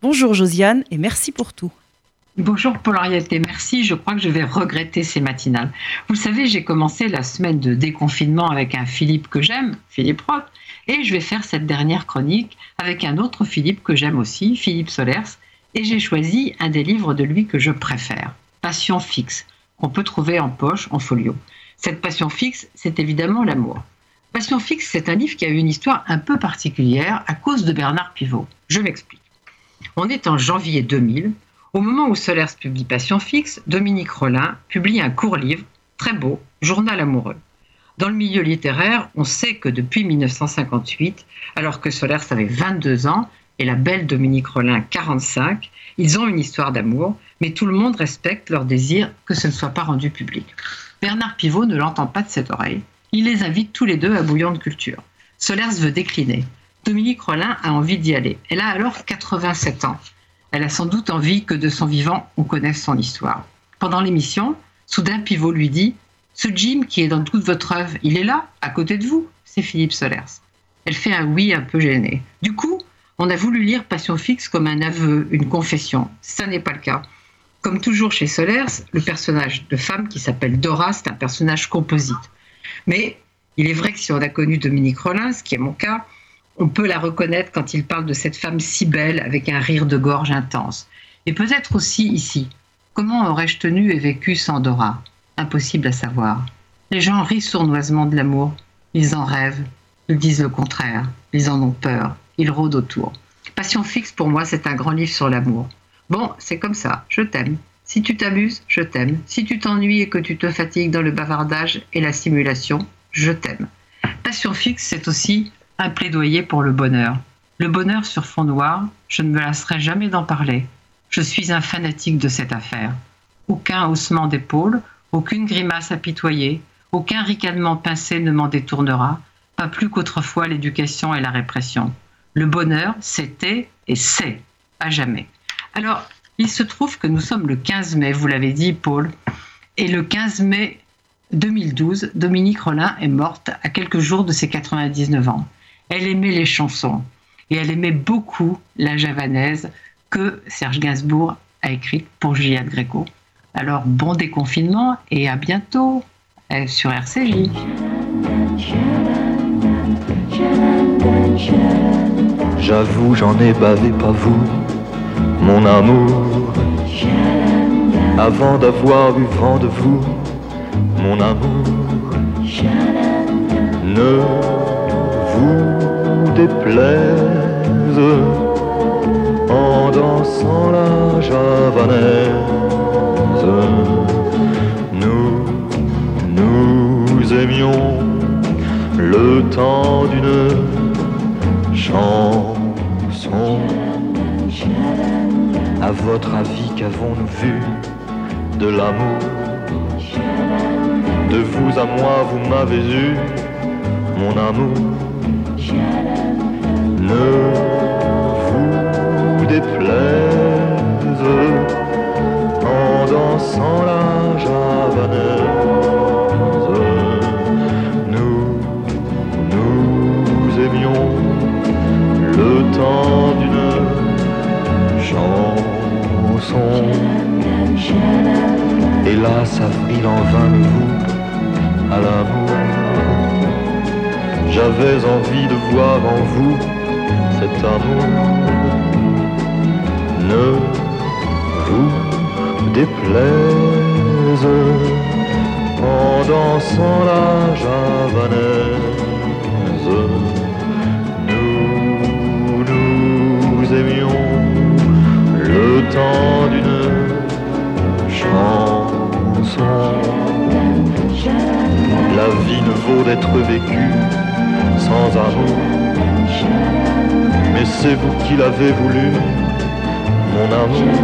Bonjour Josiane et merci pour tout. Bonjour Paul-Henriette et merci. Je crois que je vais regretter ces matinales. Vous savez, j'ai commencé la semaine de déconfinement avec un Philippe que j'aime, Philippe Roth, et je vais faire cette dernière chronique avec un autre Philippe que j'aime aussi, Philippe Solers, et j'ai choisi un des livres de lui que je préfère, Passion fixe, qu'on peut trouver en poche, en folio. Cette passion fixe, c'est évidemment l'amour. Passion fixe, c'est un livre qui a eu une histoire un peu particulière à cause de Bernard Pivot. Je m'explique. On est en janvier 2000. Au moment où Solers publie Passion fixe, Dominique Rollin publie un court livre, très beau, Journal amoureux. Dans le milieu littéraire, on sait que depuis 1958, alors que Solers avait 22 ans et la belle Dominique Rollin 45, ils ont une histoire d'amour, mais tout le monde respecte leur désir que ce ne soit pas rendu public. Bernard Pivot ne l'entend pas de cette oreille. Il les invite tous les deux à Bouillon de Culture. Solers veut décliner. Dominique Rollin a envie d'y aller. Elle a alors 87 ans. Elle a sans doute envie que de son vivant, on connaisse son histoire. Pendant l'émission, soudain Pivot lui dit Ce Jim qui est dans toute votre œuvre, il est là, à côté de vous C'est Philippe Solers. Elle fait un oui un peu gêné. Du coup, on a voulu lire Passion fixe comme un aveu, une confession. Ça n'est pas le cas. Comme toujours chez Solers, le personnage de femme qui s'appelle Dora, c'est un personnage composite. Mais il est vrai que si on a connu Dominique Rollin, ce qui est mon cas, on peut la reconnaître quand il parle de cette femme si belle avec un rire de gorge intense. Et peut-être aussi ici. Comment aurais-je tenu et vécu sans Dora? Impossible à savoir. Les gens rient sournoisement de l'amour. Ils en rêvent. Ils disent le contraire. Ils en ont peur. Ils rôdent autour. Passion fixe, pour moi, c'est un grand livre sur l'amour. Bon, c'est comme ça. Je t'aime. Si tu t'amuses, je t'aime. Si tu t'ennuies et que tu te fatigues dans le bavardage et la simulation, je t'aime. Passion fixe, c'est aussi un plaidoyer pour le bonheur. Le bonheur sur fond noir, je ne me lasserai jamais d'en parler. Je suis un fanatique de cette affaire. Aucun haussement d'épaule, aucune grimace apitoyée, aucun ricanement pincé ne m'en détournera, pas plus qu'autrefois l'éducation et la répression. Le bonheur, c'était et c'est, à jamais. Alors, il se trouve que nous sommes le 15 mai, vous l'avez dit, Paul, et le 15 mai 2012, Dominique Rollin est morte à quelques jours de ses 99 ans. Elle aimait les chansons et elle aimait beaucoup la javanaise que Serge Gainsbourg a écrite pour Juliette Gréco. Alors bon déconfinement et à bientôt euh, sur RCJ. J'avoue, j'en ai bavé, pas vous, mon amour. Avant d'avoir eu vent de vous, mon amour. Ne déplaise en dansant la javanaise. Nous, nous aimions le temps d'une chanson. À votre avis, qu'avons-nous vu de l'amour? De vous à moi, vous m'avez eu, mon amour ne vous déplaise en dansant la javanaise. Nous, nous aimions le temps d'une chanson. Hélas, avril en vain vous à l'amour. J'avais envie de voir en vous amour. Ne vous déplaise en dansant la javanaise. Nous, nous aimions le temps d'une chanson. La vie ne vaut d'être vécue sans amour. C'est vous qui l'avez voulu, mon amour.